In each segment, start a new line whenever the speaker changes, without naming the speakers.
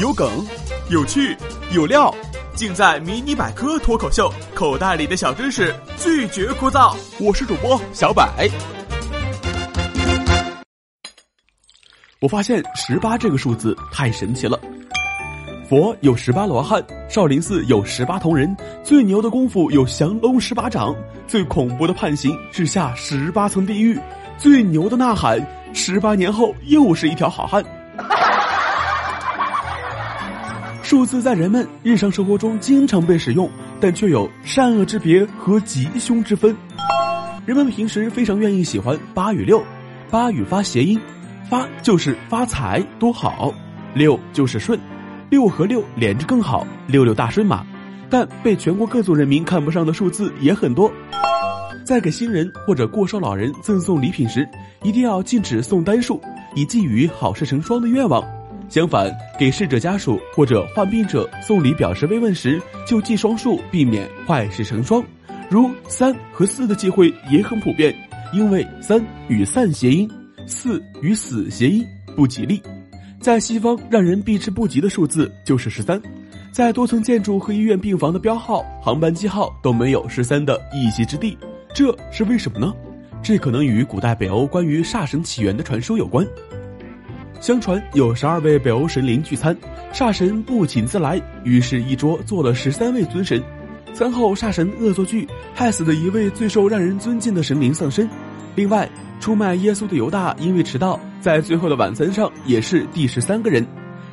有梗，有趣，有料，尽在《迷你百科脱口秀》，口袋里的小知识拒绝枯燥。我是主播小百。我发现十八这个数字太神奇了。佛有十八罗汉，少林寺有十八铜人，最牛的功夫有降龙十八掌，最恐怖的判刑是下十八层地狱，最牛的呐喊，十八年后又是一条好汉。数字在人们日常生活中经常被使用，但却有善恶之别和吉凶之分。人们平时非常愿意喜欢八与六，八与发谐音，发就是发财多好，六就是顺，六和六连着更好，六六大顺嘛。但被全国各族人民看不上的数字也很多。在给新人或者过寿老人赠送礼品时，一定要禁止送单数，以寄予好事成双的愿望。相反，给逝者家属或者患病者送礼表示慰问时，就记双数，避免坏事成双。如三和四的忌讳也很普遍，因为三与散谐音，四与死谐音，不吉利。在西方，让人避之不及的数字就是十三，在多层建筑和医院病房的标号、航班机号都没有十三的一席之地，这是为什么呢？这可能与古代北欧关于煞神起源的传说有关。相传有十二位北欧神灵聚餐，煞神不请自来，于是，一桌坐了十三位尊神。餐后，煞神恶作剧，害死了一位最受让人尊敬的神灵丧生。另外，出卖耶稣的犹大因为迟到，在最后的晚餐上也是第十三个人。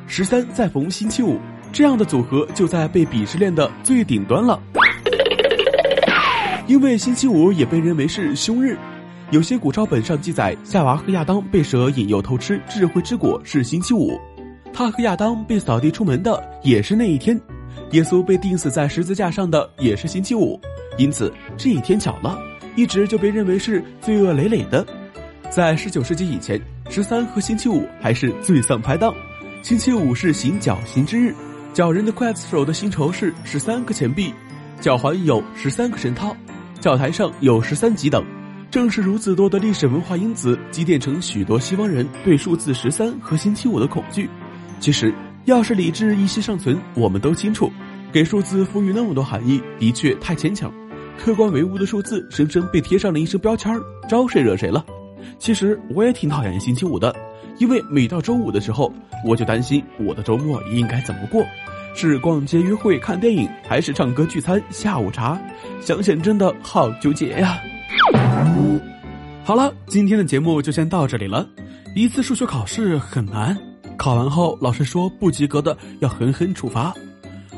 十三再逢星期五，这样的组合就在被鄙视链的最顶端了。因为星期五也被认为是凶日。有些古抄本上记载，夏娃和亚当被蛇引诱偷吃智慧之果是星期五，他和亚当被扫地出门的也是那一天，耶稣被钉死在十字架上的也是星期五，因此这一天巧了，一直就被认为是罪恶累累的。在十九世纪以前，十三和星期五还是罪丧拍档，星期五是行绞刑之日，绞人的刽子手的薪酬是十三个钱币，脚环有十三个绳套，教台上有十三级等。正是如此多的历史文化因子积淀成许多西方人对数字十三和星期五的恐惧。其实，要是理智一息尚存，我们都清楚，给数字赋予那么多含义的确太牵强。客观唯物的数字，生生被贴上了一声标签招谁惹谁了？其实我也挺讨厌星期五的，因为每到周五的时候，我就担心我的周末应该怎么过，是逛街、约会、看电影，还是唱歌、聚餐、下午茶？想想真的好纠结呀。好了，今天的节目就先到这里了。一次数学考试很难，考完后老师说不及格的要狠狠处罚。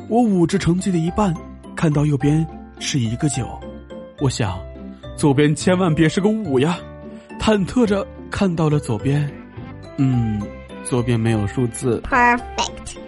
我五只成绩的一半，看到右边是一个九，我想，左边千万别是个五呀！忐忑着看到了左边，嗯，左边没有数字。
Perfect。